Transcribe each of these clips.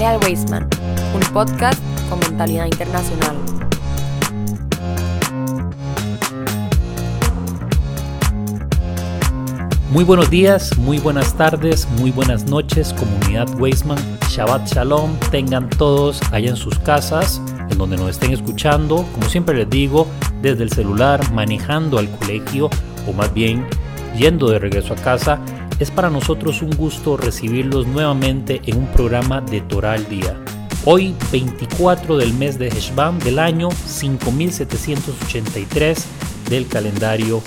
Jale al Wasteman, un podcast con mentalidad internacional. Muy buenos días, muy buenas tardes, muy buenas noches, comunidad Wasteman. Shabbat Shalom, tengan todos allá en sus casas, en donde nos estén escuchando, como siempre les digo, desde el celular, manejando al colegio o más bien yendo de regreso a casa. Es para nosotros un gusto recibirlos nuevamente en un programa de Torah al Día. Hoy, 24 del mes de Heshvan del año 5783 del calendario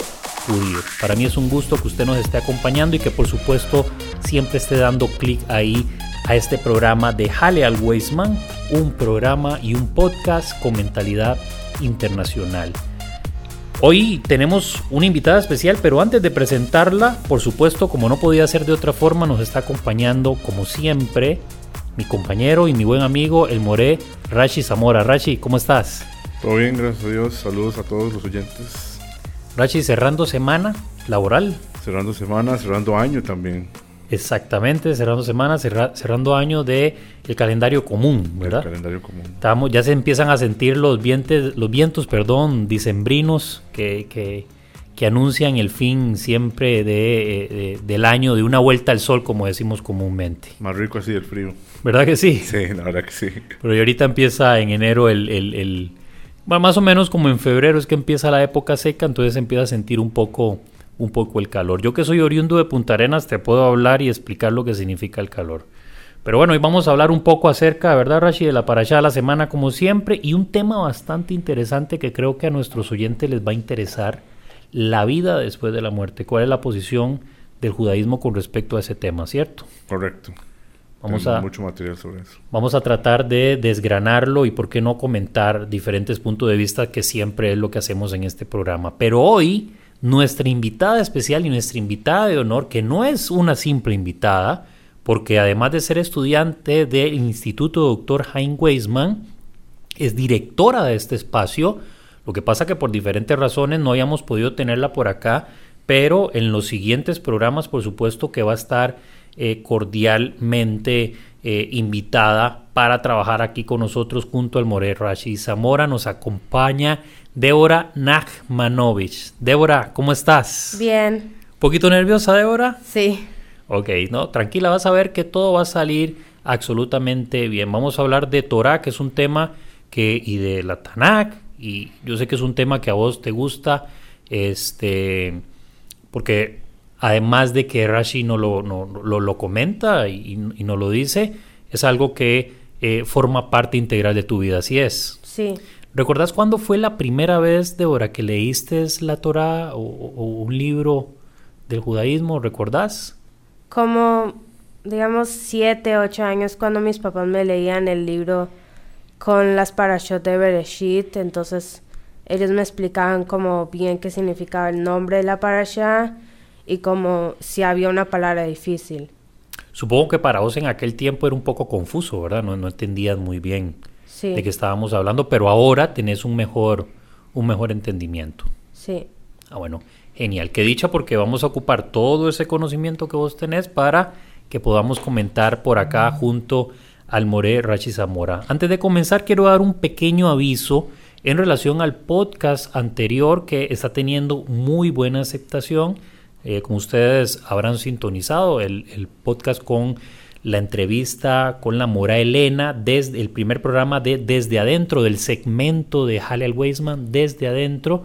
judío. Para mí es un gusto que usted nos esté acompañando y que por supuesto siempre esté dando clic ahí a este programa de Hale al Weisman, un programa y un podcast con mentalidad internacional. Hoy tenemos una invitada especial, pero antes de presentarla, por supuesto, como no podía ser de otra forma, nos está acompañando, como siempre, mi compañero y mi buen amigo, el Moré Rashi Zamora. Rashi, ¿cómo estás? Todo bien, gracias a Dios. Saludos a todos los oyentes. Rashi, cerrando semana laboral. Cerrando semana, cerrando año también. Exactamente, cerrando semana, cerrando año de el calendario común, ¿verdad? El calendario común. Estamos, ya se empiezan a sentir los vientos, los vientos, perdón, dicembrinos que, que, que anuncian el fin siempre de, de, del año, de una vuelta al sol, como decimos comúnmente. Más rico así el frío. ¿Verdad que sí? Sí, la verdad que sí. Pero ahorita empieza en enero el, el, el bueno, más o menos como en febrero es que empieza la época seca, entonces empieza a sentir un poco un poco el calor. Yo que soy oriundo de Punta Arenas te puedo hablar y explicar lo que significa el calor. Pero bueno, hoy vamos a hablar un poco acerca, ¿verdad, Rashi? De la parasha de la semana, como siempre, y un tema bastante interesante que creo que a nuestros oyentes les va a interesar: la vida después de la muerte. ¿Cuál es la posición del judaísmo con respecto a ese tema, cierto? Correcto. Vamos Tengo a, mucho material sobre eso. vamos a tratar de desgranarlo y, por qué no, comentar diferentes puntos de vista, que siempre es lo que hacemos en este programa. Pero hoy nuestra invitada especial y nuestra invitada de honor, que no es una simple invitada, porque además de ser estudiante del Instituto Dr. Hein Weisman, es directora de este espacio. Lo que pasa que por diferentes razones no hayamos podido tenerla por acá, pero en los siguientes programas, por supuesto, que va a estar eh, cordialmente eh, invitada para trabajar aquí con nosotros junto al More Rashi Zamora. Nos acompaña Débora Nachmanovich. Débora, ¿cómo estás? Bien. ¿Poquito nerviosa, Débora? Sí. Ok, no, tranquila, vas a ver que todo va a salir absolutamente bien. Vamos a hablar de Torah, que es un tema que, y de la Tanakh, y yo sé que es un tema que a vos te gusta, este, porque además de que Rashi no lo, no, lo, lo comenta y, y nos lo dice, es algo que eh, forma parte integral de tu vida, así es. Sí. ¿Recordás cuándo fue la primera vez, Débora, que leíste la Torah o, o, un libro del judaísmo? ¿Recordás? Como, digamos, siete, ocho años cuando mis papás me leían el libro con las parashot de Bereshit, entonces ellos me explicaban como bien qué significaba el nombre de la parasha y como si había una palabra difícil. Supongo que para vos en aquel tiempo era un poco confuso, ¿verdad? No, no entendías muy bien Sí. de qué estábamos hablando, pero ahora tenés un mejor, un mejor entendimiento. Sí. Ah, bueno, genial. Qué dicha porque vamos a ocupar todo ese conocimiento que vos tenés para que podamos comentar por acá junto al More Rachi Zamora. Antes de comenzar, quiero dar un pequeño aviso en relación al podcast anterior que está teniendo muy buena aceptación. Eh, como ustedes habrán sintonizado, el, el, podcast con la entrevista con la Mora Elena desde el primer programa de Desde Adentro, del segmento de Halel Weisman, Desde Adentro.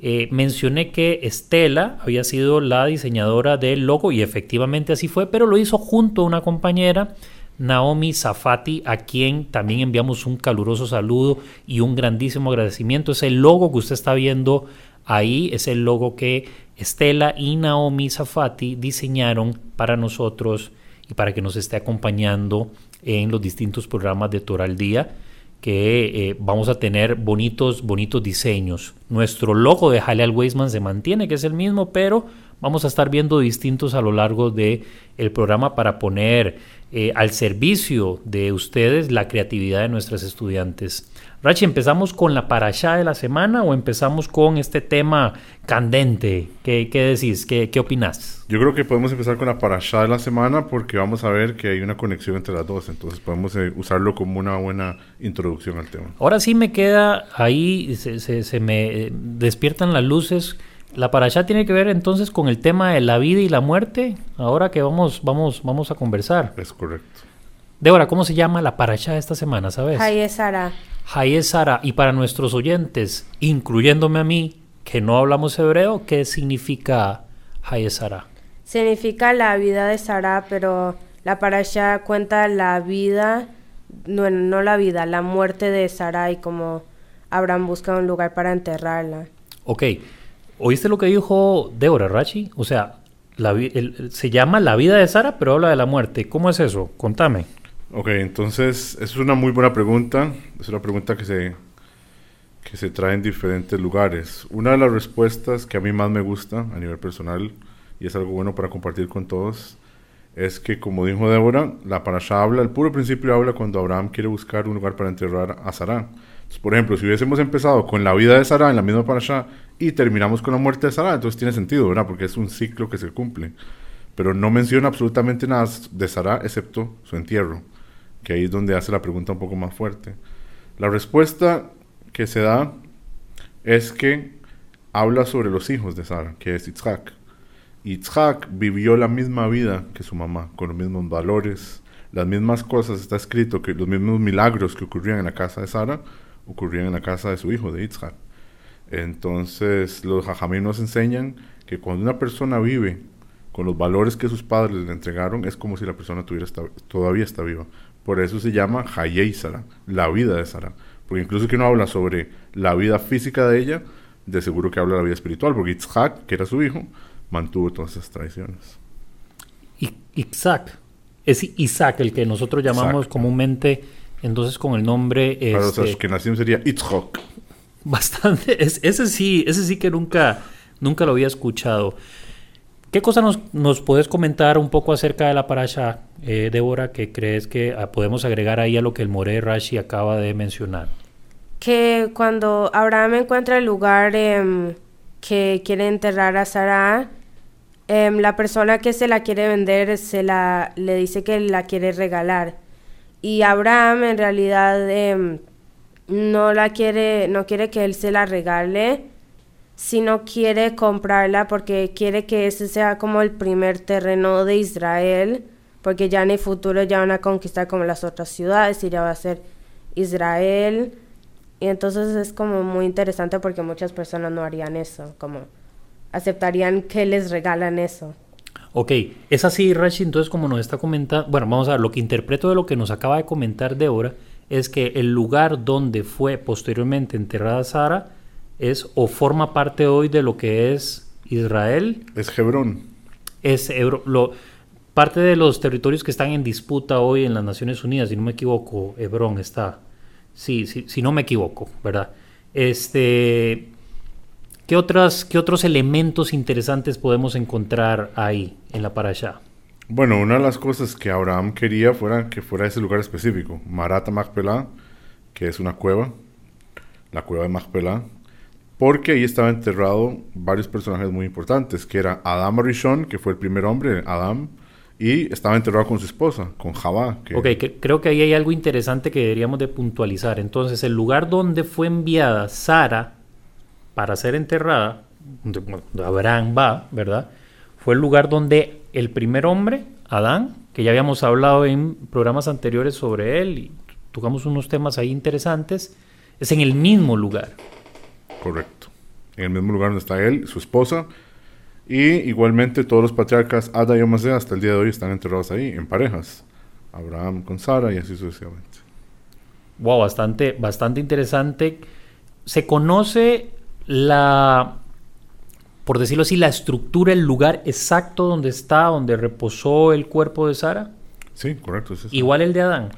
Eh, mencioné que Estela había sido la diseñadora del logo y efectivamente así fue, pero lo hizo junto a una compañera, Naomi Zafati, a quien también enviamos un caluroso saludo y un grandísimo agradecimiento. Es el logo que usted está viendo ahí, es el logo que Estela y Naomi Zafati diseñaron para nosotros y para que nos esté acompañando en los distintos programas de Torah al Día que eh, vamos a tener bonitos, bonitos diseños. Nuestro logo de Halal Weisman se mantiene, que es el mismo, pero vamos a estar viendo distintos a lo largo del el programa para poner eh, al servicio de ustedes la creatividad de nuestros estudiantes. Rachi, ¿empezamos con la parashá de la semana o empezamos con este tema candente? ¿Qué, qué decís? ¿Qué, ¿Qué opinas? Yo creo que podemos empezar con la parashá de la semana porque vamos a ver que hay una conexión entre las dos. Entonces podemos eh, usarlo como una buena introducción al tema. Ahora sí me queda ahí, se, se- se me eh, despiertan las luces. La parashá tiene que ver entonces con el tema de la vida y la muerte. Ahora que vamos, vamos, vamos a conversar. Es correcto. Débora, ¿cómo se llama la parashá de esta semana, sabes? Haye Sara. Hayé Sara, y para nuestros oyentes, incluyéndome a mí, que no hablamos hebreo, ¿qué significa Hayé Sara? Significa la vida de Sara, pero la parasha cuenta la vida, no, no la vida, la muerte de Sara y como Abraham busca un lugar para enterrarla. Ok, ¿oíste lo que dijo Débora Rachi? O sea, la el- se llama la vida de Sara, pero habla de la muerte. ¿Cómo es eso? Contame. Ok, entonces es una muy buena pregunta. Es una pregunta que se, que se trae en diferentes lugares. Una de las respuestas que a mí más me gusta a nivel personal y es algo bueno para compartir con todos es que, como dijo Débora, la parasha habla, el puro principio habla cuando Abraham quiere buscar un lugar para enterrar a Sarah. Entonces, por ejemplo, si hubiésemos empezado con la vida de Sarah en la misma parasha y terminamos con la muerte de Sarah, entonces tiene sentido, ¿verdad? Porque es un ciclo que se cumple. Pero no menciona absolutamente nada de Sarah excepto su entierro que ahí es donde hace la pregunta un poco más fuerte. La respuesta que se da es que habla sobre los hijos de Sara, que es Yitzhak. Yitzhak vivió la misma vida que su mamá, con los mismos valores, las mismas cosas. Está escrito que los mismos milagros que ocurrían en la casa de Sara ocurrían en la casa de su hijo, de Yitzhak. Entonces, los jajamí nos enseñan que cuando una persona vive con los valores que sus padres le entregaron, es como si la persona todavía está viva. Por eso se llama Hayei Sara, la vida de Sara. Porque incluso que no habla sobre la vida física de ella, de seguro que habla de la vida espiritual, porque Yitzhak, que era su hijo, mantuvo todas esas tradiciones. I- Isaac. Es Isaac el que nosotros llamamos Isaac. comúnmente, entonces con el nombre... Para los este, que nacieron sería Yitzhak. Bastante. Es- ese sí, ese sí que nunca, nunca lo había escuchado. ¿Qué cosa nos, nos puedes comentar un poco acerca de la parasha, eh, Débora, que crees que ah, podemos agregar ahí a lo que el More Rashi acaba de mencionar? Que cuando Abraham encuentra el lugar em, que quiere enterrar a Sara, em, la persona que se la quiere vender se la, le dice que la quiere regalar. Y Abraham en realidad em, no la quiere, no quiere que él se la regale, sino quiere comprarla porque quiere que ese sea como el primer terreno de Israel, porque ya en el futuro ya van a conquistar como las otras ciudades y ya va a ser Israel. Y entonces es como muy interesante porque muchas personas no harían eso, como aceptarían que les regalan eso. Ok, es así, Rashi, entonces como nos está comentando, bueno, vamos a ver, lo que interpreto de lo que nos acaba de comentar Débora es que el lugar donde fue posteriormente enterrada Sara es o forma parte hoy de lo que es Israel, Es Hebrón. es Ebro- lo, parte de los territorios que están en disputa hoy en las Naciones Unidas, si no me equivoco, Hebrón está, sí, sí, si no me equivoco, ¿verdad? Este, ¿qué, otras, ¿Qué otros elementos interesantes podemos encontrar ahí en la parasha? Bueno, una de las cosas que Abraham quería fuera que fuera ese lugar específico, Marata Machpelah, que es una cueva, la cueva de Machpelah, porque ahí estaba enterrado varios personajes muy importantes, que era Adam Rishon, que fue el primer hombre, Adam, y estaba enterrado con su esposa, con. Que, Ok, creo que ahí hay algo interesante que deberíamos de puntualizar. Entonces, el lugar donde fue enviada Sara para ser enterrada, donde Abraham va, ¿verdad? Fue el lugar donde el primer hombre, Adán, que ya habíamos hablado en programas anteriores sobre él y tocamos unos temas ahí interesantes, es en el mismo lugar. Correcto. En el mismo lugar donde está él, su esposa, y igualmente todos los patriarcas Ada y Amasea hasta el día de hoy están enterrados ahí, en parejas. Abraham con Sara y así sucesivamente. Wow, bastante, bastante interesante. Se conoce la, por decirlo así, la estructura, el lugar exacto donde está, donde reposó el cuerpo de Sara. Sí, correcto. es. Igual el de Adán.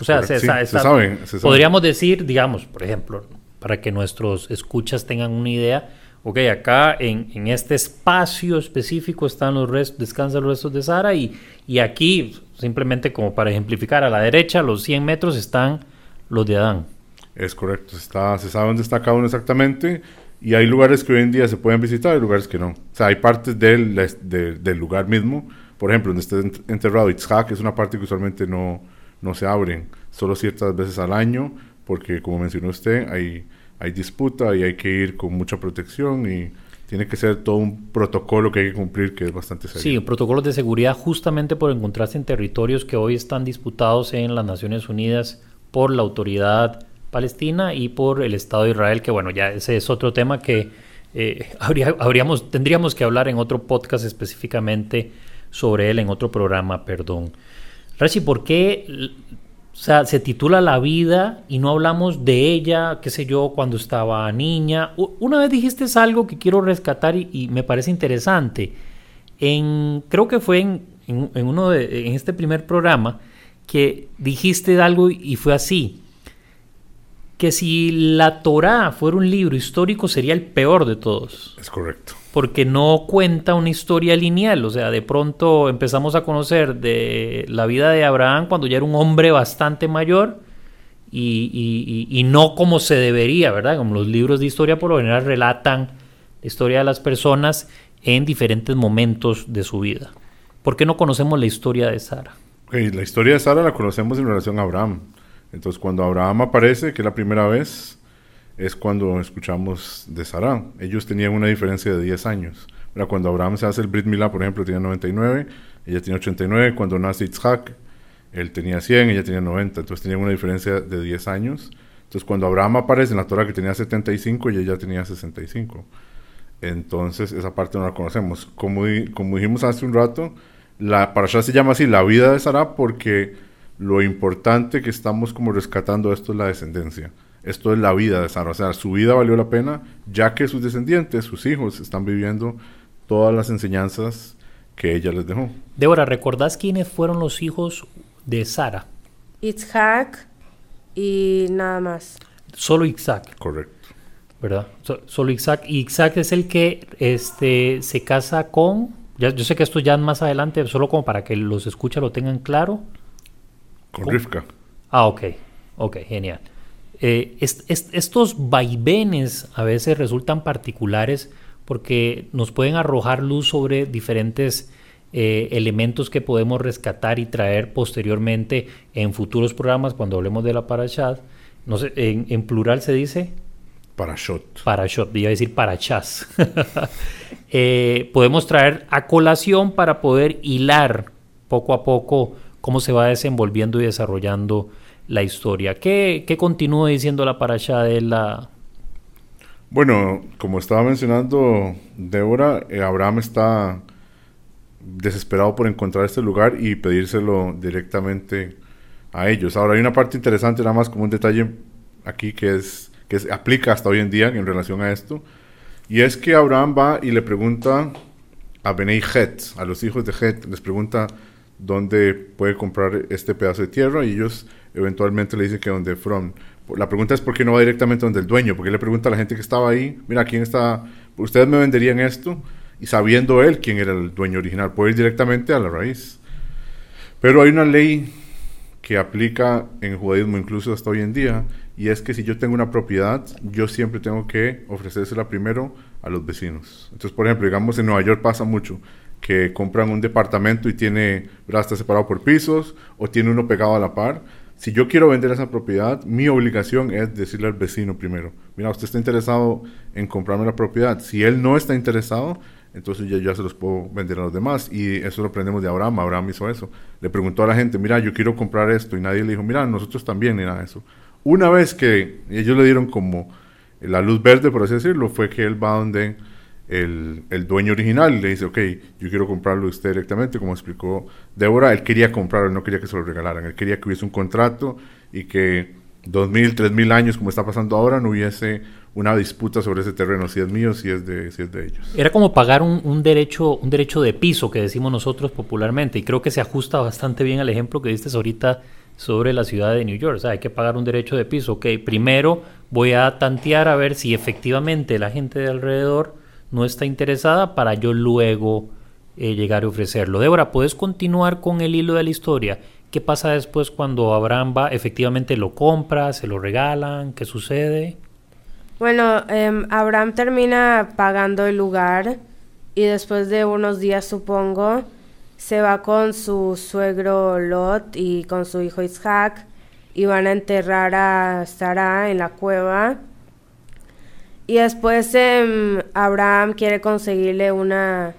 O sea, se, sí, sa- se está- sabe, se sabe. podríamos decir, digamos, por ejemplo, para que nuestros escuchas tengan una idea, ok, acá en, este espacio específico están los restos, descansan los restos de Sara y, y aquí, simplemente como para ejemplificar, a la derecha, los 100 metros, están los de Adán. Es correcto, está, se sabe dónde está cada uno exactamente y hay lugares que hoy en día se pueden visitar y lugares que no. O sea, hay partes del, del lugar mismo, por ejemplo, donde está enterrado Itzhak, es una parte que usualmente no, no se abren, solo ciertas veces al año, porque como mencionó usted, hay, hay disputa y hay que ir con mucha protección y tiene que ser todo un protocolo que hay que cumplir que es bastante serio. Sí, protocolos de seguridad justamente por encontrarse en territorios que hoy están disputados en las Naciones Unidas por la autoridad palestina y por el Estado de Israel, que bueno, ya ese es otro tema que eh, habría, habríamos, tendríamos que hablar en otro podcast específicamente sobre él, en otro programa, perdón. Rashi, ¿por qué o sea, se titula La vida y no hablamos de ella, qué sé yo, cuando estaba niña? Una vez dijiste algo que quiero rescatar y, me parece interesante. En, creo que fue en, en, uno de, en este primer programa que dijiste algo y fue así que si la Torá fuera un libro histórico sería el peor de todos. Es correcto. Porque no cuenta una historia lineal, o sea, de pronto empezamos a conocer de la vida de Abraham cuando ya era un hombre bastante mayor y, no como se debería, ¿verdad? Como los libros de historia por lo general relatan la historia de las personas en diferentes momentos de su vida. ¿Por qué no conocemos la historia de Sara? la historia de Sara la conocemos en relación a Abraham. Entonces, cuando Abraham aparece, que es la primera vez, es cuando escuchamos de Sarah. Ellos tenían una diferencia de 10 años. Cuando Abraham se hace el Brit Milá, por ejemplo, tenía 99, ella tenía 89. Cuando nace Isaac, él tenía 100, ella tenía 90. Entonces, tenían una diferencia de 10 años. Entonces, cuando Abraham aparece en la Torah que tenía 75 y ella tenía 65. Entonces, esa parte no la conocemos. Como, como dijimos hace un rato, la allá se llama así, la vida de Sarah, porque lo importante que estamos como rescatando esto es la descendencia. Esto es la vida de Sara. O sea, su vida valió la pena ya que sus descendientes, sus hijos, están viviendo todas las enseñanzas que ella les dejó. Débora, ¿recordás quiénes fueron los hijos de Sara? Itzhak y nada más. Solo Isaac. Correcto. ¿Verdad? solo Isaac. Y Isaac es el que este, se casa con... Ya, yo sé que esto ya más adelante, solo como para que los escucha lo tengan claro. Con Rivka. Ah, ok. Ok, genial. Eh, estos vaivenes a veces resultan particulares porque nos pueden arrojar luz sobre diferentes eh, elementos que podemos rescatar y traer posteriormente en futuros programas cuando hablemos de la Parashat. No sé, en, plural se dice Parashot. Parashot, iba a decir parachas. eh, podemos traer a colación para poder hilar poco a poco cómo se va desenvolviendo y desarrollando la historia. ¿Qué, qué continúa diciendo la paracha de la... Bueno, como estaba mencionando Débora, eh, Abraham está desesperado por encontrar este lugar y pedírselo directamente a ellos. Ahora hay una parte interesante, nada más como un detalle aquí que es que se aplica hasta hoy en día en relación a esto, y es que Abraham va y le pregunta a Benei Het, a los hijos de Het, les pregunta dónde puede comprar este pedazo de tierra y ellos eventualmente le dicen que donde from. La pregunta es por qué no va directamente donde el dueño, porque le pregunta a la gente que estaba ahí, mira, ¿quién está? ¿Ustedes me venderían esto? Y sabiendo él quién era el dueño original, puede ir directamente a la raíz. Pero hay una ley que aplica en el judaísmo incluso hasta hoy en día, y es que si yo tengo una propiedad, yo siempre tengo que ofrecérsela primero a los vecinos. Entonces, por ejemplo, digamos en Nueva York pasa mucho que compran un departamento y tiene, está separado por pisos o tiene uno pegado a la par. Si yo quiero vender esa propiedad, mi obligación es decirle al vecino primero, mira, usted está interesado en comprarme la propiedad. Si él no está interesado, entonces ya, ya se los puedo vender a los demás. Y eso lo aprendemos de Abraham. Abraham hizo eso. Le preguntó a la gente, mira, yo quiero comprar esto. Y nadie le dijo, mira, nosotros también, de eso. Una vez que ellos le dieron como la luz verde, por así decirlo, fue que él va donde el, el, dueño original le dice, ok, yo quiero comprarlo usted directamente, como explicó Débora, él quería comprarlo, no quería que se lo regalaran, él quería que hubiese un contrato y que dos mil, tres mil años, como está pasando ahora, no hubiese una disputa sobre ese terreno, si es mío, si es de, si es de ellos. Era como pagar un, un, derecho, un derecho de piso, que decimos nosotros popularmente, y creo que se ajusta bastante bien al ejemplo que diste ahorita sobre la ciudad de New York. O sea, hay que pagar un derecho de piso. Ok, primero voy a tantear a ver si efectivamente la gente de alrededor no está interesada para yo luego eh, llegar a ofrecerlo. Débora, ¿puedes continuar con el hilo de la historia? ¿Qué pasa después cuando Abraham va, efectivamente lo compra, se lo regalan? ¿Qué sucede? Bueno, em, Abraham termina pagando el lugar y después de unos días, supongo, se va con su suegro Lot y con su hijo Isaac y van a enterrar a Sara en la cueva. Y después em, Abraham quiere conseguirle una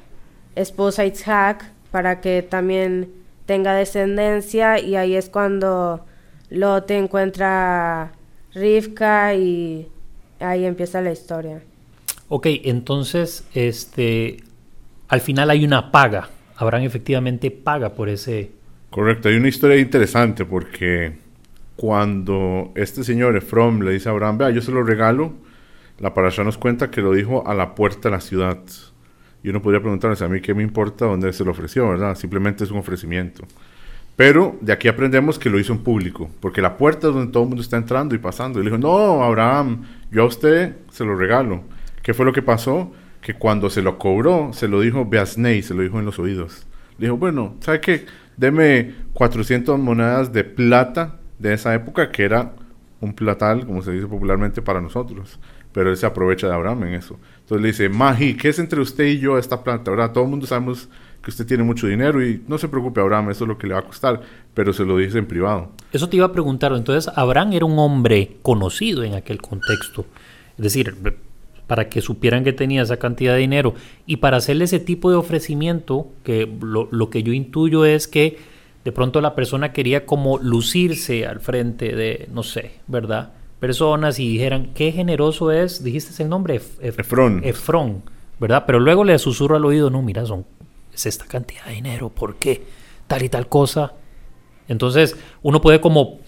esposa a Isaac para que también tenga descendencia y ahí es cuando Lot encuentra Rivka y ahí empieza la historia. Ok, entonces, este, al final hay una paga. Abraham efectivamente paga por ese... Correcto, hay una historia interesante porque cuando este señor Efrom le dice a Abraham, vea, yo se lo regalo, la parasha nos cuenta que lo dijo a la puerta de la ciudad. Y uno podría preguntarse a mí qué me importa dónde se lo ofreció, ¿verdad? Simplemente es un ofrecimiento. Pero de aquí aprendemos que lo hizo en público, porque la puerta es donde todo el mundo está entrando y pasando. Y le dijo, no, Abraham, yo a usted se lo regalo. ¿Qué fue lo que pasó? Que cuando se lo cobró, se lo dijo Beasnei, se lo dijo en los oídos. Le dijo, bueno, ¿sabe qué? Deme 400 monedas de plata de esa época, que era un platal, como se dice popularmente para nosotros. Pero él se aprovecha de Abraham en eso. Entonces le dice, Maji, ¿qué es entre usted y yo esta plata? ¿Verdad? Todo el mundo sabemos que usted tiene mucho dinero y no se preocupe, Abraham, eso es lo que le va a costar, pero se lo dice en privado. Eso te iba a preguntar, entonces Abraham era un hombre conocido en aquel contexto, es decir, para que supieran que tenía esa cantidad de dinero y para hacerle ese tipo de ofrecimiento, que lo, lo que yo intuyo es que de pronto la persona quería como lucirse al frente de, no sé, ¿verdad? Personas y dijeran, qué generoso es, dijiste el nombre, Efrón. Efrón, ¿verdad? Pero luego le susurro al oído, no, mira, son, es esta cantidad de dinero, ¿por qué? Tal y tal cosa. Entonces, uno puede como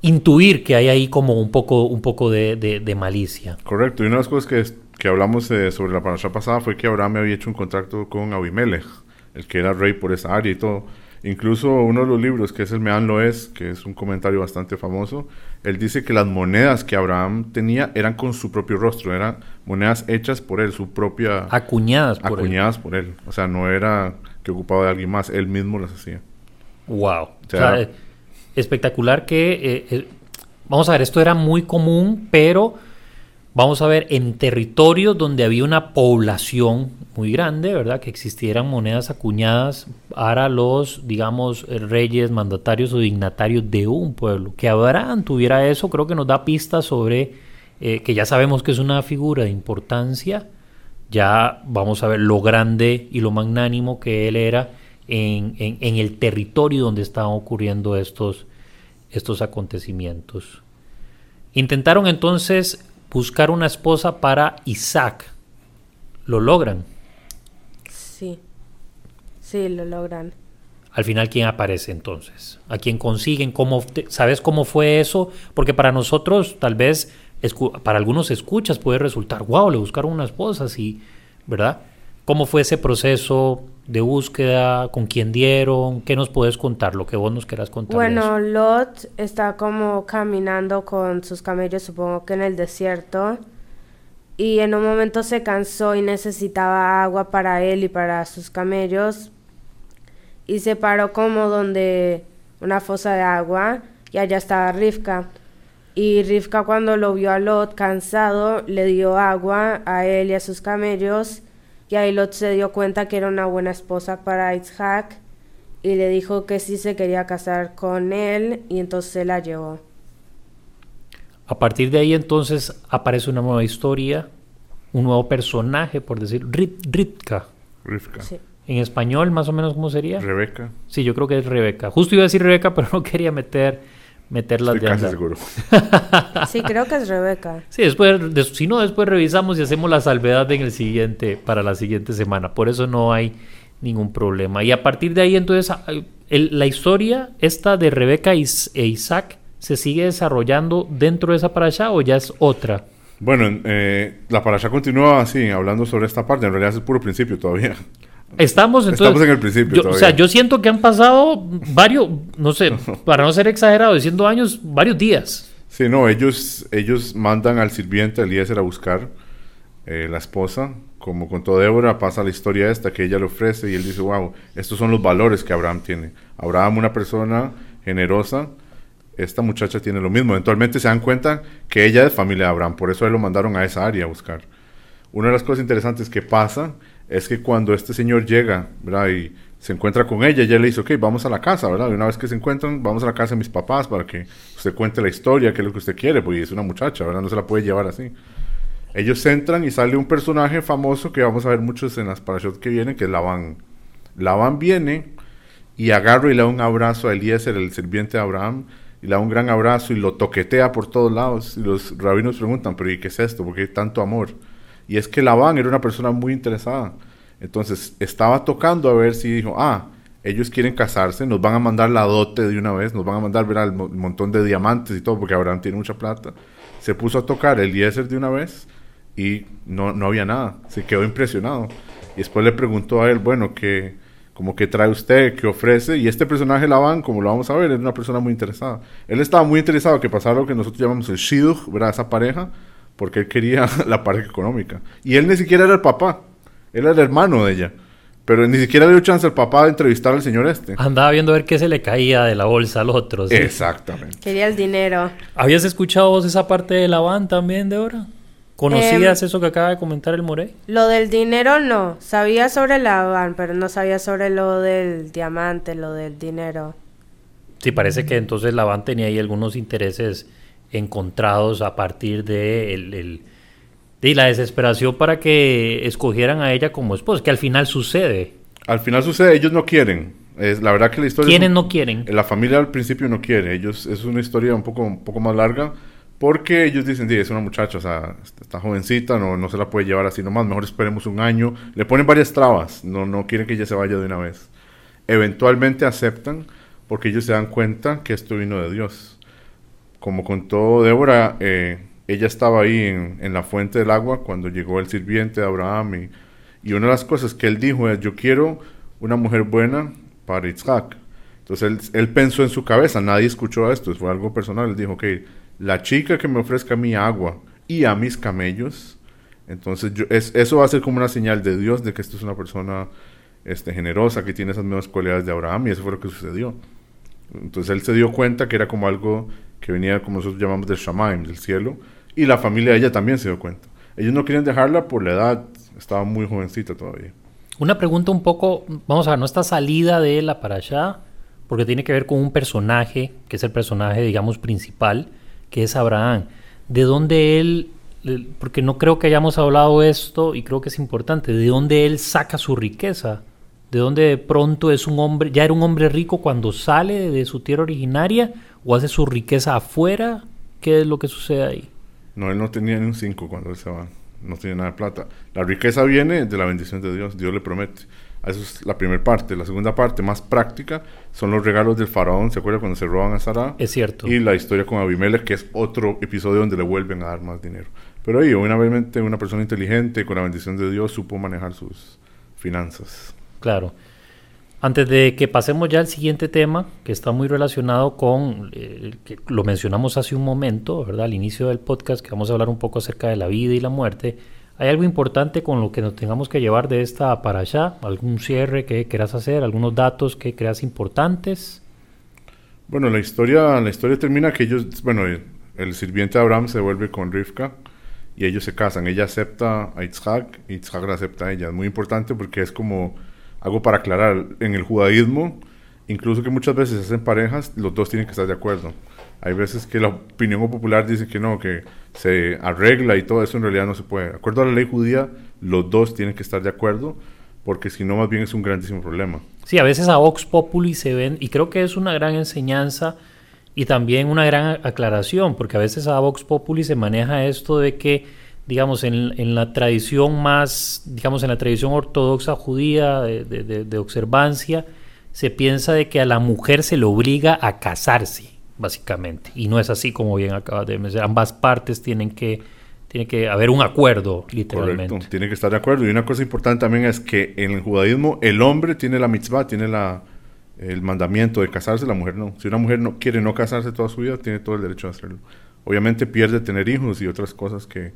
intuir que hay ahí como un poco, un poco de, malicia. Correcto, y una de las cosas que, que hablamos eh, sobre la parasha pasada fue que Abraham había hecho un contrato con Abimelech, el que era rey por esa área y todo. Incluso uno de los libros, que es el Mean Loes, que es un comentario bastante famoso, él dice que las monedas que Abraham tenía eran con su propio rostro, eran monedas hechas por él, su propia... Acuñadas por acuñadas él. por él. O sea, no era que ocupaba de alguien más, él mismo las hacía. Wow. O sea, eh, espectacular que... Eh, eh, vamos a ver, esto era muy común, pero vamos a ver, en territorios donde había una población muy grande, ¿verdad? Que existieran monedas acuñadas para los, digamos, reyes, mandatarios o dignatarios de un pueblo. Que Abraham tuviera eso, creo que nos da pistas sobre eh, que ya sabemos que es una figura de importancia. Ya vamos a ver lo grande y lo magnánimo que él era en, el territorio donde estaban ocurriendo estos, estos acontecimientos. Intentaron entonces buscar una esposa para Isaac. ¿Lo logran? Sí, sí, lo logran. Al final, ¿quién aparece entonces? ¿A quién consiguen? ¿Cómo ¿Sabes cómo fue eso? Porque para nosotros, tal vez, para algunos escuchas puede resultar, wow, le buscaron una esposa, sí, ¿verdad? ¿Cómo fue ese proceso de búsqueda? ¿Con quién dieron? ¿Qué nos puedes contar? Lo que vos nos quieras contar. Bueno, Lot está como caminando con sus camellos, supongo que en el desierto. Y en un momento se cansó y necesitaba agua para él y para sus camellos. Y se paró como donde una fosa de agua y allá estaba Rivka. Y Rivka cuando lo vio a Lot cansado, le dio agua a él y a sus camellos y ahí Lot se dio cuenta que era una buena esposa para Isaac y le dijo que sí se quería casar con él y entonces se la llevó. A partir de ahí entonces aparece una nueva historia, un nuevo personaje, por decir, Ritka. Rivka. En español, más o menos, ¿cómo sería? Rebeca. Sí, yo creo que es Rebeca. Justo iba a decir Rebeca, pero no quería meter meterlas Estoy casi seguro. sí, creo que es Rebeca. Sí, después, si no, después revisamos y hacemos la salvedad en el siguiente, para la siguiente semana. Por eso no hay ningún problema. Y a partir de ahí, entonces, la historia esta de Rebeca e Isaac se sigue desarrollando dentro de esa parasha o ya es otra. Bueno, eh, la parasha continúa así, hablando sobre esta parte. En realidad es el puro principio todavía. Estamos entonces. Estamos en el principio. o sea, yo siento que han pasado varios, no sé, para no ser exagerado, diciendo años, varios días. Sí, no, ellos, ellos mandan al sirviente Eliezer a buscar eh, la esposa como con todo Débora, pasa la historia esta que ella le ofrece y él dice, wow, estos son los valores que Abraham tiene. Abraham, una persona generosa, esta muchacha tiene lo mismo. Eventualmente se dan cuenta que ella es familia de Abraham, por eso él lo mandaron a esa área a buscar. Una de las cosas interesantes que pasa es que cuando este señor llega, ¿verdad? Y se encuentra con ella, ella le dice, ok, vamos a la casa, ¿verdad? Y una vez que se encuentran, vamos a la casa de mis papás para que usted cuente la historia, qué es lo que usted quiere, porque es una muchacha, ¿verdad? No se la puede llevar así. Ellos entran y sale un personaje famoso que vamos a ver muchos en las parashots que vienen, que es Labán. Labán viene y agarra y le da un abrazo a Eliezer, el sirviente de Abraham, y le da un gran abrazo y lo toquetea por todos lados. Y los rabinos preguntan, pero ¿y qué es esto? ¿Por qué hay tanto amor? Y es que Labán era una persona muy interesada. Entonces estaba tocando a ver si dijo, ah, ellos quieren casarse, nos van a mandar la dote de una vez, nos van a mandar ver el montón de diamantes y todo, porque Abraham tiene mucha plata. Se puso a tocar el Eliezer de una vez y no, no había nada. Se quedó impresionado. Y después le preguntó a él, bueno, ¿qué, como qué trae usted, qué ofrece? Y este personaje, Labán, como lo vamos a ver, es una persona muy interesada. Él estaba muy interesado que pasara lo que nosotros llamamos el shidduch, ¿verdad? Esa pareja, porque él quería la pareja económica. Y él ni siquiera era el papá, él era el hermano de ella. Pero ni siquiera le dio chance al papá de entrevistar al señor este. Andaba viendo a ver qué se le caía de la bolsa al otro. Exactamente. Quería el dinero. ¿Habías escuchado vos esa parte de la van también, Débora? ¿Conocías em, eso que acaba de comentar el Morey? Lo del dinero no. Sabía sobre la van, pero no sabía sobre lo del diamante, lo del dinero. Sí, parece que entonces la van tenía ahí algunos intereses encontrados a partir de el y la desesperación para que escogieran a ella como esposa, que al final sucede. Al final sucede, ellos no quieren. Es, la verdad que la historia... ¿Quiénes no quieren? La familia al principio no quiere. Ellos, es una historia un poco, un poco más larga porque ellos dicen, sí, es una muchacha, o sea, está jovencita, no, no se la puede llevar así nomás, mejor esperemos un año. Le ponen varias trabas, no, no quieren que ella se vaya de una vez. Eventualmente aceptan porque ellos se dan cuenta que esto vino de Dios. Como contó Débora, eh, ella estaba ahí en, la fuente del agua cuando llegó el sirviente de Abraham y, una de las cosas que él dijo es, yo quiero una mujer buena para Isaac. Entonces él, pensó en su cabeza, nadie escuchó esto, fue algo personal, él dijo, ok, la chica que me ofrezca mi agua y a mis camellos, entonces yo, es, eso va a ser como una señal de Dios de que esto es una persona este, generosa, que tiene esas mismas cualidades de Abraham y eso fue lo que sucedió. Entonces él se dio cuenta que era como algo que venía, como nosotros llamamos, del Shamaim, del cielo, y la familia de ella también se dio cuenta. Ellos no querían dejarla por la edad, estaba muy jovencita todavía. Una pregunta un poco, vamos a ver, no está salida de la para allá, porque tiene que ver con un personaje, que es el personaje, digamos, principal, que es Abraham. ¿De dónde él, porque no creo que hayamos hablado esto, y creo que es importante, de dónde él saca su riqueza? ¿De dónde de pronto es un hombre, ya era un hombre rico cuando sale de su tierra originaria, o hace su riqueza afuera? ¿Qué es lo que sucede ahí? No, él no tenía ni un 5 cuando él se va. No tiene nada de plata. La riqueza viene de la bendición de Dios. Dios le promete. Esa es la primera parte. La segunda parte, más práctica, son los regalos del faraón. ¿Se acuerda cuando se roban a Sara? Es cierto. Y la historia con Abimelech, que es otro episodio donde le vuelven a dar más dinero. Pero ahí, obviamente, una persona inteligente, con la bendición de Dios, supo manejar sus finanzas. Claro. Antes de que pasemos ya al siguiente tema, que está muy relacionado con, eh, que lo mencionamos hace un momento, ¿verdad? Al inicio del podcast, que vamos a hablar un poco acerca de la vida y la muerte. ¿Hay algo importante con lo que nos tengamos que llevar de esta para allá? ¿Algún cierre que quieras hacer? ¿Algunos datos que creas importantes? Bueno, la historia, la historia termina que ellos, bueno, el, sirviente de Abraham se vuelve con Rivka y ellos se casan. Ella acepta a Yitzhak y Yitzhak la acepta a ella. Es muy importante porque es como algo para aclarar, en el judaísmo, incluso que muchas veces se hacen parejas, los dos tienen que estar de acuerdo. Hay veces que la opinión popular dice que no, que se arregla y todo eso en realidad no se puede. De acuerdo a la ley judía, los dos tienen que estar de acuerdo, porque si no, más bien es un grandísimo problema. Sí, a veces a Vox Populi se ven, y creo que es una gran enseñanza y también una gran aclaración, porque a veces a Vox Populi se maneja esto de que digamos, en, la tradición más, digamos, en la tradición ortodoxa judía de, observancia, se piensa de que a la mujer se le obliga a casarse, básicamente. Y no es así como bien acabas de decir. Ambas partes tienen que, tiene que haber un acuerdo, literalmente. Correcto, tiene que estar de acuerdo. Y una cosa importante también es que en el judaísmo el hombre tiene la mitzvah, tiene la, el mandamiento de casarse, la mujer no. Si una mujer no quiere no casarse toda su vida, tiene todo el derecho a hacerlo. Obviamente pierde tener hijos y otras cosas que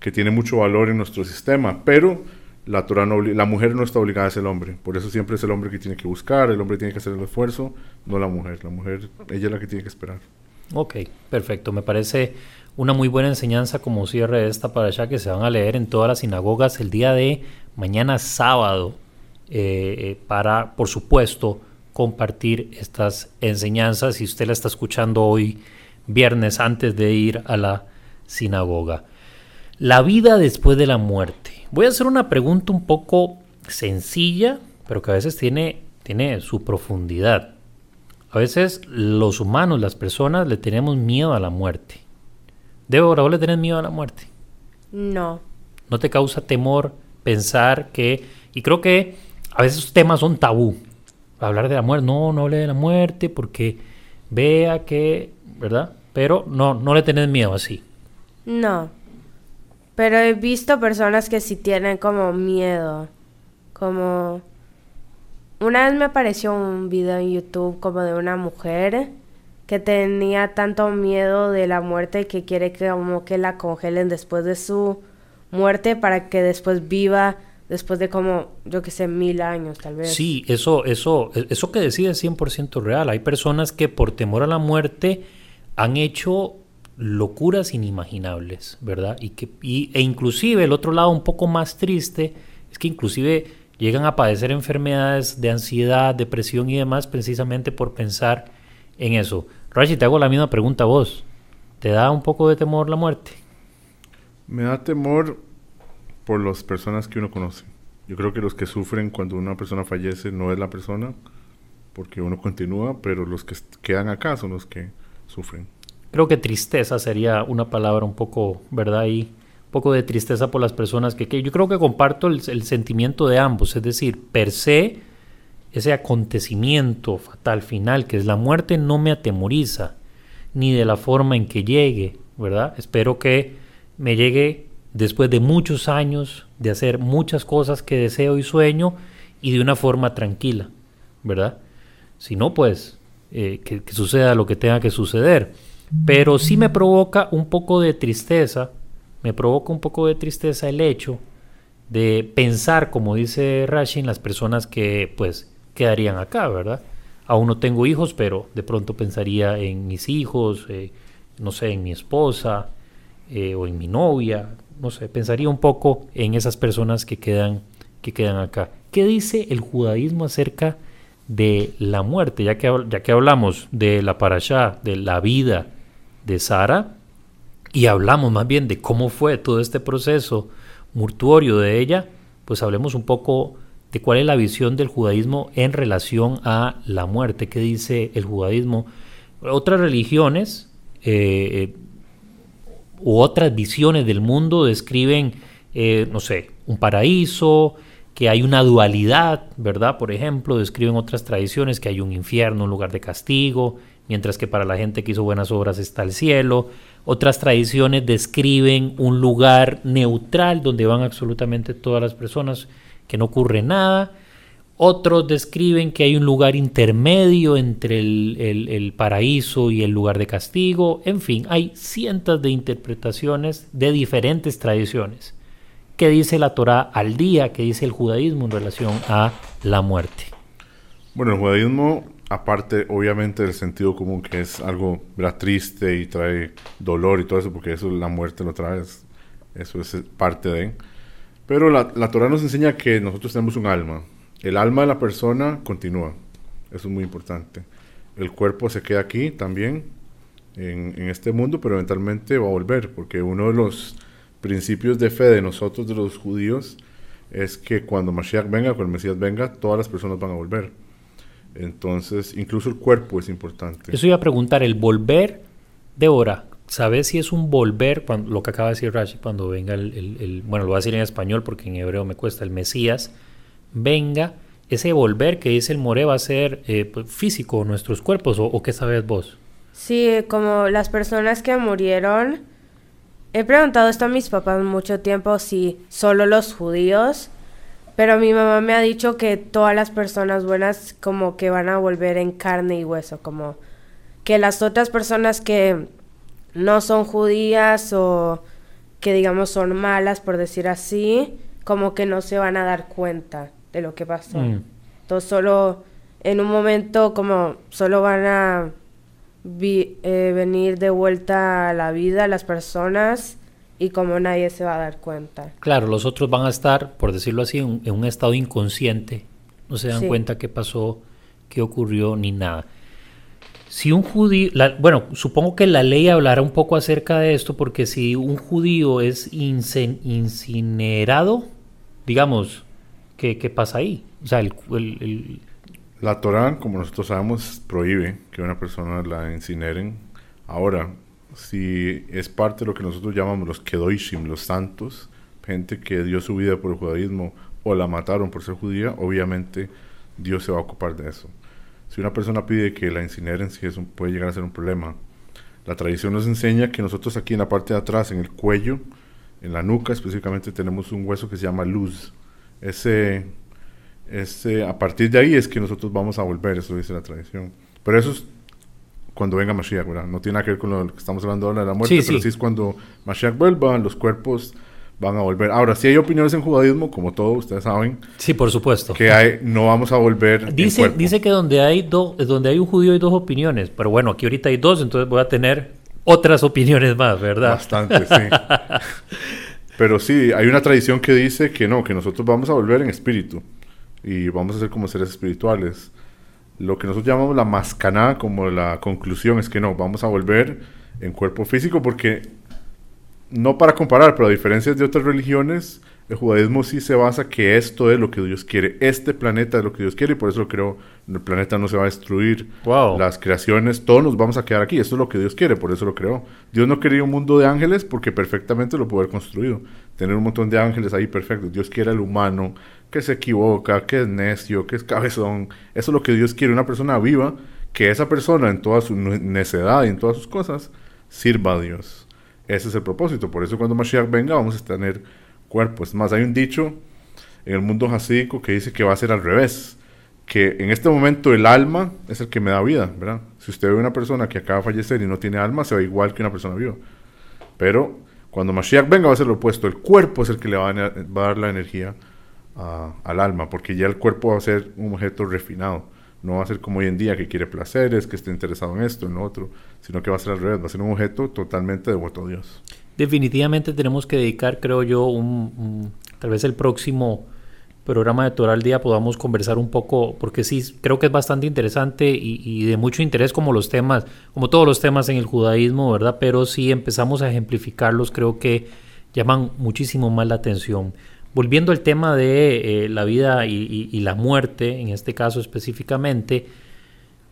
que tiene mucho valor en nuestro sistema, pero la, Torah no la mujer no está obligada a ser el hombre, por eso siempre es el hombre que tiene que buscar, el hombre tiene que hacer el esfuerzo, no la mujer, la mujer, ella es la que tiene que esperar. Ok, perfecto. Me parece una muy buena enseñanza como cierre esta para allá que se van a leer en todas las sinagogas el día de mañana sábado eh, eh, para, por supuesto, compartir estas enseñanzas. Si usted la está escuchando hoy, viernes, antes de ir a la sinagoga. La vida después de la muerte. Voy a hacer una pregunta un poco sencilla, pero que a veces tiene, tiene su profundidad. A veces los humanos, las personas, le tenemos miedo a la muerte. Débora, ¿vos le tenés miedo a la muerte? No. ¿No te causa temor pensar que... Y creo que a veces esos temas son tabú. Hablar de la muerte, no, no hable de la muerte porque vea que... ¿Verdad? Pero no, no le tenés miedo así. No. Pero he visto personas que sí tienen como miedo. Como... Una vez me apareció un video en YouTube como de una mujer que tenía tanto miedo de la muerte que quiere que como que la congelen después de su muerte para que después viva después de como, yo que sé, mil años tal vez. Sí, eso, eso, eso que decía es 100% real. Hay personas que por temor a la muerte han hecho locuras inimaginables, ¿verdad? Y que, y, e inclusive el otro lado un poco más triste es que inclusive llegan a padecer enfermedades de ansiedad, depresión y demás precisamente por pensar en eso. Rashi, te hago la misma pregunta a vos. ¿Te da un poco de temor la muerte? Me da temor por las personas que uno conoce. Yo creo que los que sufren cuando una persona fallece no es la persona, porque uno continúa, pero los que quedan acá son los que sufren. Creo que tristeza sería una palabra un poco, ¿verdad? Y un poco de tristeza por las personas que, que yo creo que comparto el, sentimiento de ambos, es decir, per se, ese acontecimiento fatal final que es la muerte no me atemoriza, ni de la forma en que llegue, ¿verdad? Espero que me llegue después de muchos años de hacer muchas cosas que deseo y sueño y de una forma tranquila, ¿verdad? Si no, pues eh, que suceda lo que tenga que suceder. Pero sí me provoca un poco de tristeza, me provoca un poco de tristeza el hecho de pensar, como dice Rashi, en las personas que pues quedarían acá, ¿verdad? Aún no tengo hijos, pero de pronto pensaría en mis hijos, eh, no sé, en mi esposa eh, o en mi novia, no sé, pensaría un poco en esas personas que quedan, que quedan acá. ¿Qué dice el judaísmo acerca de la muerte? Ya que, ya que hablamos de la parashá, de la vida de Sara, y hablamos más bien de cómo fue todo este proceso mortuorio de ella, pues hablemos un poco de cuál es la visión del judaísmo en relación a la muerte. ¿Qué dice el judaísmo? Otras religiones eh, u otras visiones del mundo describen, eh, no sé, un paraíso, que hay una dualidad, ¿verdad? Por ejemplo, describen otras tradiciones que hay un infierno, un lugar de castigo, mientras que para la gente que hizo buenas obras está el cielo. Otras tradiciones describen un lugar neutral donde van absolutamente todas las personas, que no ocurre nada. Otros describen que hay un lugar intermedio entre el, el- paraíso y el lugar de castigo. En fin, hay cientos de interpretaciones de diferentes tradiciones. ¿Qué dice la Torah al día? ¿Qué dice el judaísmo en relación a la muerte? Bueno, el judaísmo, aparte obviamente del sentido común, que es algo ¿verdad? triste y trae dolor y todo eso, porque eso la muerte lo trae, es- eso es parte de. Pero la, la Torah nos enseña que nosotros tenemos un alma. El alma de la persona continúa. Eso es muy importante. El cuerpo se queda aquí también, en, en este mundo, pero eventualmente va a volver, porque uno de los principios de fe de nosotros, de los judíos, es que cuando Mashiach venga, cuando el Mesías venga, todas las personas van a volver. Entonces, incluso el cuerpo es importante. Eso iba a preguntar, el volver, Débora, ¿sabes si es un volver, cuando, lo que acaba de decir Rashi, cuando venga el, el- el- bueno, lo voy a decir en español porque en hebreo me cuesta, el Mesías, venga, ese volver que dice el More va a ser eh, pues, físico, nuestros cuerpos, o, o qué sabes vos? Sí, como las personas que murieron. He preguntado esto a mis papás mucho tiempo si solo los judíos, pero mi mamá me ha dicho que todas las personas buenas como que van a volver en carne y hueso, como que las otras personas que no son judías o que digamos son malas, por decir así, como que no se van a dar cuenta de lo que pasó. Mm. Entonces solo en un momento como solo van a vi- eh, venir de vuelta a la vida las personas y como nadie se va a dar cuenta. Claro, los otros van a estar, por decirlo así, en, en un estado inconsciente. No se dan Sí. cuenta qué pasó, qué ocurrió, ni nada. Si un judío, la- bueno, supongo que la ley hablará un poco acerca de esto, porque si un judío es incen- incinerado, digamos, ¿qué, qué pasa ahí? O sea, el, el- el- La Torá, como nosotros sabemos, prohíbe que una persona la incineren. Ahora, si es parte de lo que nosotros llamamos los Kedoshim, los santos, gente que dio su vida por el judaísmo o la mataron por ser judía, obviamente Dios se va a ocupar de eso. Si una persona pide que la incineren, sí eso puede llegar a ser un problema. La tradición nos enseña que nosotros aquí en la parte de atrás, en el cuello, en la nuca específicamente, tenemos un hueso que se llama luz. Ese, ese, a partir de ahí es que nosotros vamos a volver, eso dice la tradición. Pero eso es cuando venga Mashiach, ¿verdad? No tiene nada que ver con lo que estamos hablando ahora de la muerte, Sí, pero sí. sí es cuando Mashiach vuelva, los cuerpos van a volver. Ahora, sí hay opiniones en judaísmo, como todo, ustedes saben, sí, por supuesto. que hay, no vamos a volver Dice, dice que donde hay, do- donde hay un judío hay dos opiniones, pero bueno, aquí ahorita hay dos, entonces voy a tener otras opiniones más, ¿verdad? Bastante, sí. Pero sí, hay una tradición que dice que no, que nosotros vamos a volver en espíritu y vamos a ser como seres espirituales. Lo que nosotros llamamos la mascaná, como la conclusión, es que no, vamos a volver en cuerpo físico porque, no para comparar, pero a diferencia de otras religiones, el judaísmo sí se basa que esto es lo que Dios quiere, este planeta es lo que Dios quiere y por eso lo creo, el planeta no se va a destruir, Wow. las creaciones, todos nos vamos a quedar aquí. Eso es lo que Dios quiere, por eso lo creó. Dios no quería un mundo de ángeles porque perfectamente lo pudo haber construido. Tener un montón de ángeles ahí perfectos. Dios quiere al humano que se equivoca, que es necio, que es cabezón. Eso es lo que Dios quiere, una persona viva, que esa persona en toda su ne- necedad y en todas sus cosas sirva a Dios. Ese es el propósito. Por eso cuando Mashiach venga vamos a tener cuerpos. Más, hay un dicho en el mundo hasídico que dice que va a ser al revés que en este momento el alma es el que me da vida, ¿verdad? Si usted ve una persona que acaba de fallecer y no tiene alma, se ve igual que una persona viva. Pero cuando Mashiach venga va a ser lo opuesto. El cuerpo es el que le va a dar la energía al alma, porque ya el cuerpo va a ser un objeto refinado. No va a ser como hoy en día que quiere placeres, que esté interesado en esto, en lo otro, sino que va a ser al revés, va a ser un objeto totalmente devoto a Dios. Definitivamente tenemos que dedicar, creo yo, un, tal vez el próximo programa de Torah al día podamos conversar un poco, porque sí, creo que es bastante interesante y, y de mucho interés como los temas, como todos los temas en el judaísmo, ¿verdad? Pero si empezamos a ejemplificarlos, creo que llaman muchísimo más la atención. Volviendo al tema de eh, la vida y, la muerte, en este caso específicamente,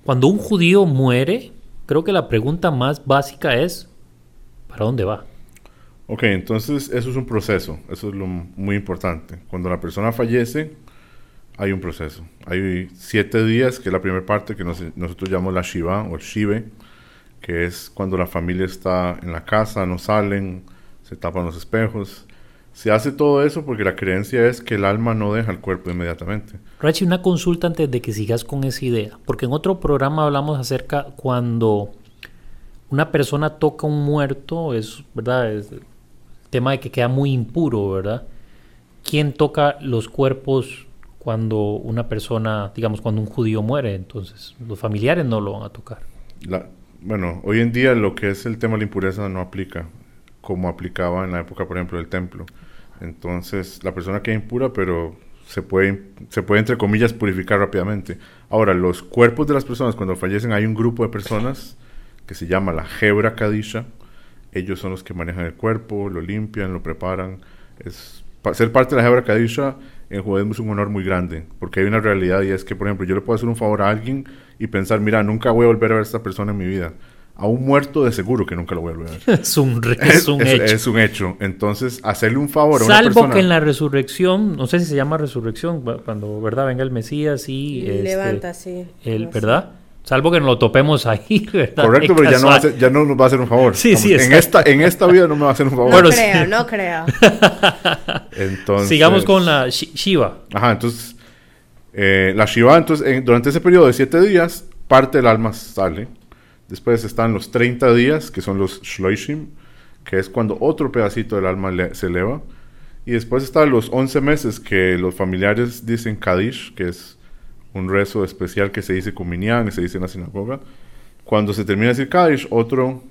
cuando un judío muere, creo que la pregunta más básica es, ¿para dónde va? Ok, entonces eso es un proceso, eso es lo muy importante. Cuando la persona fallece, hay un proceso. Hay siete días, que es la primera parte que nos- nosotros llamamos la Shiva o el Shive, que es cuando la familia está en la casa, no salen, se tapan los espejos. Se hace todo eso porque la creencia es que el alma no deja el cuerpo inmediatamente. Rachi, una consulta antes de que sigas con esa idea, porque en otro programa hablamos acerca cuando una persona toca un muerto, es verdad, es el tema de que queda muy impuro, ¿verdad? ¿Quién toca los cuerpos cuando una persona, digamos, cuando un judío muere? Entonces, los familiares no lo van a tocar. La- bueno, hoy en día lo que es el tema de la impureza no aplica como aplicaba en la época, por ejemplo, del templo. Entonces, la persona queda impura, pero se puede, se puede, entre comillas, purificar rápidamente. Ahora, los cuerpos de las personas, cuando fallecen, hay un grupo de personas que se llama la Hebra Kadisha. Ellos son los que manejan el cuerpo, lo limpian, lo preparan. Es, ser parte de la Hebra Kadisha en judaísmo es un honor muy grande, porque hay una realidad y es que, por ejemplo, yo le puedo hacer un favor a alguien y pensar, mira, nunca voy a volver a ver a esta persona en mi vida. A un muerto de seguro que nunca lo voy a volver a ver. Es un, es un es, hecho. es un hecho. Entonces, hacerle un favor a una Salvo que en la resurrección, no sé si se llama resurrección, cu- cuando verdad venga el Mesías y este, Levanta, sí. el. ¿verdad? Salvo que nos lo topemos ahí, ¿verdad? Correcto, pero ya no, va a casual. hacer- ya no nos va a hacer un favor. Sí, sí, en esta, en esta vida no me va a hacer un favor. No Bueno, sí. creo, no creo. Entonces, Sigamos con la Shi- Shiva. Ajá, entonces, eh, la Shiva, entonces, en- durante ese periodo de siete días, parte del alma sale. Después están los 30 días, que son los Shloishim, que es cuando otro pedacito del alma se eleva. Y después están los 11 meses que los familiares dicen Kadish, que es un rezo especial que se dice con Minyan y se dice en la sinagoga. Cuando se termina de decir Kadish, otro,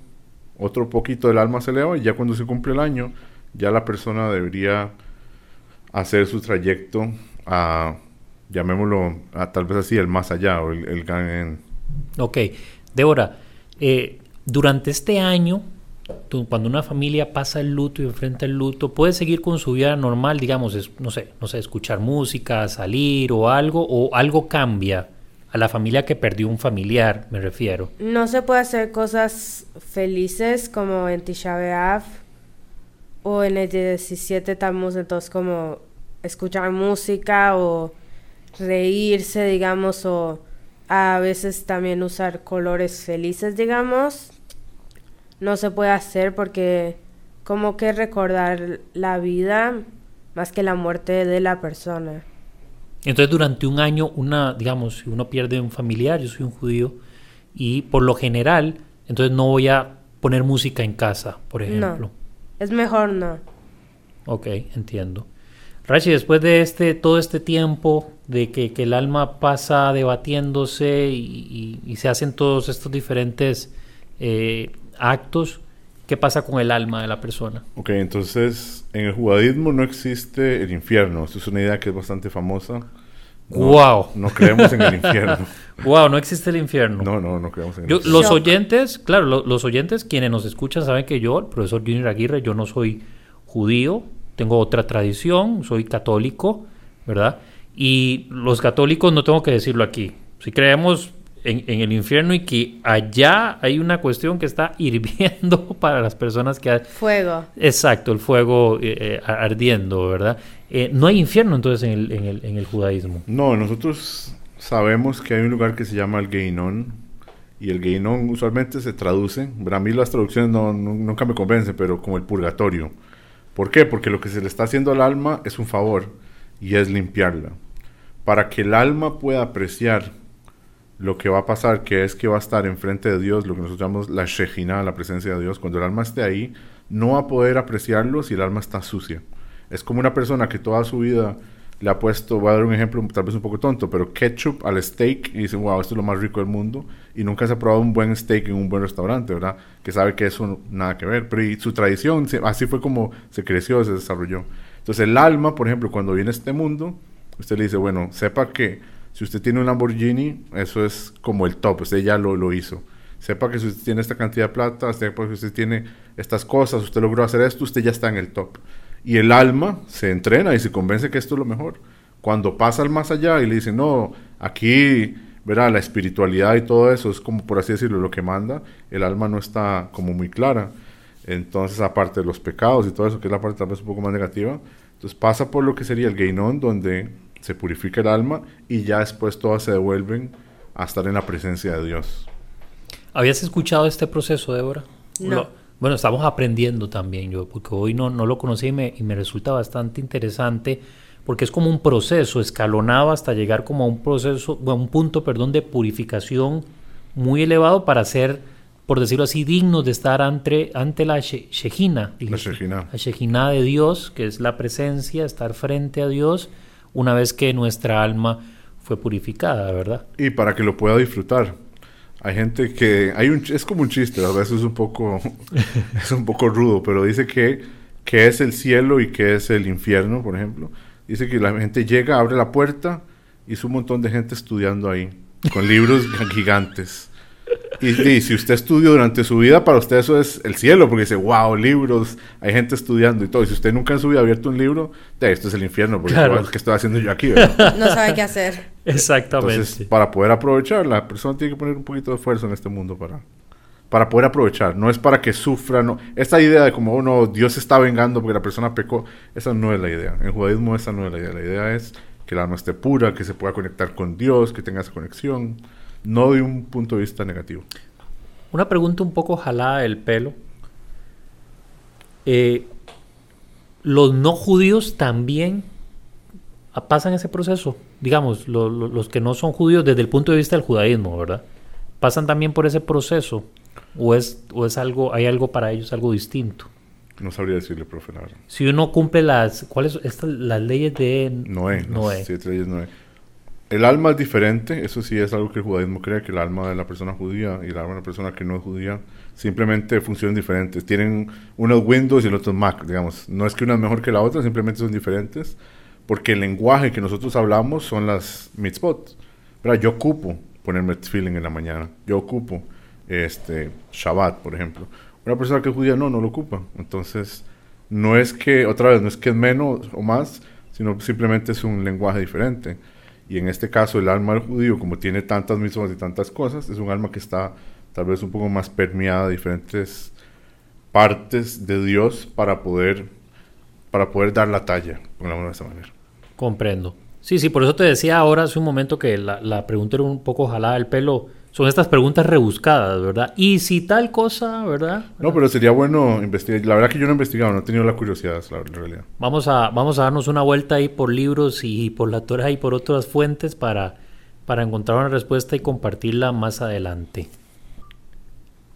otro poquito del alma se eleva y ya cuando se cumple el año, ya la persona debería hacer su trayecto a, llamémoslo, a tal vez así, el más allá o el, el Gan. Ok, Débora, eh, durante este año, cuando una familia pasa el luto y enfrenta el luto, puede seguir con su vida normal, digamos, no sé, no sé, escuchar música, salir o algo, o algo cambia a la familia que perdió un familiar, me refiero. No se puede hacer cosas felices como en Tisha o en el 17 Tammuz, entonces como escuchar música o reírse, digamos, o a veces también usar colores felices, digamos. No se puede hacer porque como que recordar la vida más que la muerte de la persona. Entonces, durante un año, una, digamos, si uno pierde un familiar, yo soy un judío, y por lo general, entonces no voy a poner música en casa, por ejemplo. No, es mejor no. Ok, entiendo. Rashi, después de este, todo este tiempo de que, que el alma pasa debatiéndose y, y- y se hacen todos estos diferentes eh, actos, ¿qué pasa con el alma de la persona? Ok, entonces en el judaísmo no existe el infierno. Esto es una idea que es bastante famosa. No, Guau. No creemos en el infierno. Wow, no existe el infierno. No, no, no creemos en el Yo- infierno. los oyentes, claro, lo- los oyentes quienes nos escuchan saben que yo, el profesor Junior Aguirre, yo no soy judío, tengo otra tradición, soy católico, ¿verdad? Y los católicos no tengo que decirlo aquí. Si creemos en, en el infierno y que allá hay una cuestión que está hirviendo para las personas que... ha- Fuego. Exacto, el fuego eh, eh, ardiendo, ¿verdad? Eh, no hay infierno entonces en el, en el, en el judaísmo. No, nosotros sabemos que hay un lugar que se llama el Geinón. Y el Geinón usualmente se traduce. A mí las traducciones no, no- nunca me convencen, pero como el purgatorio. ¿Por qué? Porque lo que se le está haciendo al alma es un favor y es limpiarla. Para que el alma pueda apreciar lo que va a pasar, que es que va a estar enfrente de Dios, lo que nosotros llamamos la Shejina, la presencia de Dios. Cuando el alma esté ahí, no va a poder apreciarlo si el alma está sucia. Es como una persona que toda su vida le ha puesto, voy a dar un ejemplo tal vez un poco tonto, pero ketchup al steak y dicen, wow, esto es lo más rico del mundo. Y nunca se ha probado un buen steak en un buen restaurante, ¿verdad? Que sabe que eso nada que ver. Pero su tradición, así fue como se creció, se desarrolló. Entonces el alma, por ejemplo, cuando viene a este mundo, usted le dice, bueno, sepa que si usted tiene un Lamborghini, eso es como el top, usted ya lo, lo hizo. Sepa que si usted tiene esta cantidad de plata, sepa que usted tiene estas cosas, usted logró hacer esto, usted ya está en el top. Y el alma se entrena y se convence que esto es lo mejor. Cuando pasa al más allá y le dice, no, aquí, verá, la espiritualidad y todo eso es como, por así decirlo, lo que manda, el alma no está como muy clara. Entonces, aparte de los pecados y todo eso, que es la parte tal vez un poco más negativa, entonces pasa por lo que sería el Geinón, donde se purifica el alma y ya después todas se devuelven a estar en la presencia de Dios. ¿Habías escuchado este proceso, Débora? No. Lo- bueno, estamos aprendiendo también yo, porque hoy no, no lo conocí y me, y me resulta bastante interesante, porque es como un proceso escalonado hasta llegar como a un proceso, bueno, un punto, perdón, de purificación muy elevado para ser, por decirlo así, dignos de estar ante, ante la she- Shejina. La. Shejina. La Shejina de Dios, que es la presencia, estar frente a Dios, una vez que nuestra alma fue purificada, ¿verdad? Y para que lo pueda disfrutar. Hay gente que hay un es como un chiste, a veces es un poco es un poco rudo, pero dice que que es el cielo y que es el infierno, por ejemplo. Dice que la gente llega, abre la puerta y es un montón de gente estudiando ahí con libros gigantes. Y, y si usted estudió durante su vida, para usted eso es el cielo, porque dice, wow, libros, hay gente estudiando y todo. Y si usted nunca en su vida ha abierto un libro, de esto es el infierno, porque Claro. ¿qué estoy haciendo yo aquí? verdad? No sabe qué hacer. Exactamente. Entonces, para poder aprovechar, la persona tiene que poner un poquito de esfuerzo en este mundo para, para poder aprovechar. No es para que sufra. No. Esta idea de como, oh, no, Dios se está vengando porque la persona pecó, esa no es la idea. En judaísmo esa no es la idea. La idea es que el alma esté pura, que se pueda conectar con Dios, que tenga esa conexión. No de un punto de vista negativo. Una pregunta un poco jalada del pelo. Eh, ¿Los no judíos también pasan ese proceso? Digamos, lo- lo- los que no son judíos desde el punto de vista del judaísmo, ¿verdad? ¿Pasan también por ese proceso? ¿O es, o es algo, hay algo para ellos, algo distinto? No sabría decirle, profe, la verdad. Si uno cumple las, ¿cuáles estas, las leyes de Noé, Noé. las siete leyes Noé. El alma es diferente, eso sí es algo que el judaísmo cree, que el alma de la persona judía y el alma de la persona que no es judía simplemente funcionan diferentes. Tienen unos Windows y el otro Mac, digamos. No es que una es mejor que la otra, simplemente son diferentes, porque el lenguaje que nosotros hablamos son las mitzvot. Pero yo ocupo ponerme feeling en la mañana, yo ocupo este Shabbat, por ejemplo. Una persona que es judía no, no lo ocupa. Entonces, no es que, otra vez, no es que es menos o más, sino simplemente es un lenguaje diferente. Y en este caso, el alma del judío, como tiene tantas misiones y tantas cosas, es un alma que está tal vez un poco más permeada de diferentes partes de Dios para poder, para poder dar la talla, pongámoslo de esa manera. Comprendo. Sí, sí, por eso te decía ahora hace un momento que la, la pregunta era un poco jalada del pelo. Son estas preguntas rebuscadas, ¿verdad? Y si tal cosa, ¿verdad? No, pero sería bueno investigar. La verdad que yo no he investigado, no he tenido la curiosidad, la realidad. Vamos a, vamos a darnos una vuelta ahí por libros y por la Torah y por otras fuentes para, para encontrar una respuesta y compartirla más adelante.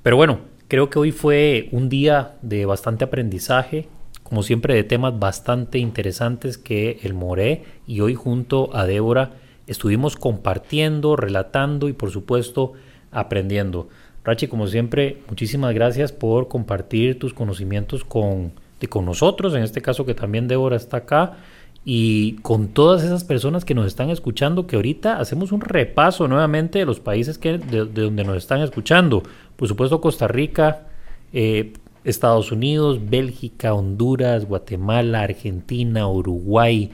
Pero bueno, creo que hoy fue un día de bastante aprendizaje, como siempre de temas bastante interesantes que el Moré y hoy junto a Débora estuvimos compartiendo, relatando y por supuesto aprendiendo. Rachi, como siempre, muchísimas gracias por compartir tus conocimientos con, con nosotros, en este caso que también Débora está acá, y con todas esas personas que nos están escuchando, que ahorita hacemos un repaso nuevamente de los países que, de, donde nos están escuchando. Por supuesto, Costa Rica, eh, Estados Unidos, Bélgica, Honduras, Guatemala, Argentina, Uruguay,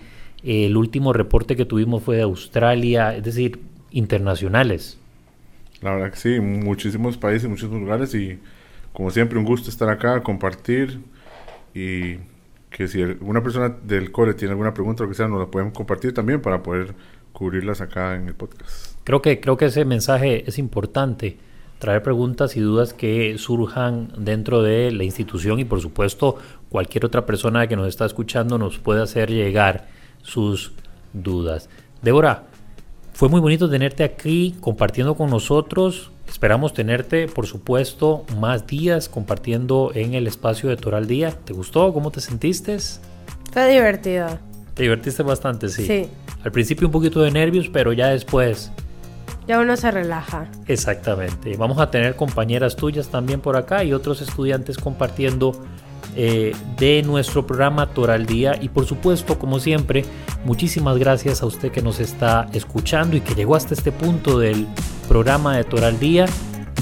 el último reporte que tuvimos fue de Australia, es decir, internacionales. La verdad que sí, muchísimos países, muchísimos lugares y como siempre un gusto estar acá, compartir y que si una persona del cole tiene alguna pregunta o lo que sea, nos la pueden compartir también para poder cubrirlas acá en el podcast. Creo que, creo que ese mensaje es importante, traer preguntas y dudas que surjan dentro de la institución y por supuesto cualquier otra persona que nos está escuchando nos puede hacer llegar sus dudas. Débora, fue muy bonito tenerte aquí compartiendo con nosotros. Esperamos tenerte, por supuesto, más días compartiendo en el espacio de Toral Día. ¿Te gustó? ¿Cómo te sentiste? Fue divertido. Te divertiste bastante, sí. Sí. Al principio un poquito de nervios, pero ya después. Ya uno se relaja. Exactamente. Vamos a tener compañeras tuyas también por acá y otros estudiantes compartiendo eh, de nuestro programa Toral Día. Y por supuesto, como siempre, muchísimas gracias a usted que nos está escuchando y que llegó hasta este punto del programa de Toral Día.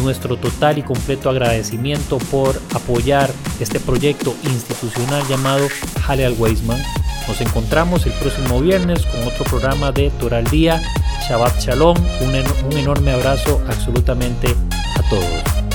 Nuestro total y completo agradecimiento por apoyar este proyecto institucional llamado Jale al Weisman. Nos encontramos el próximo viernes con otro programa de Toral Día. Shabbat Shalom. un enorme abrazo absolutamente a todos.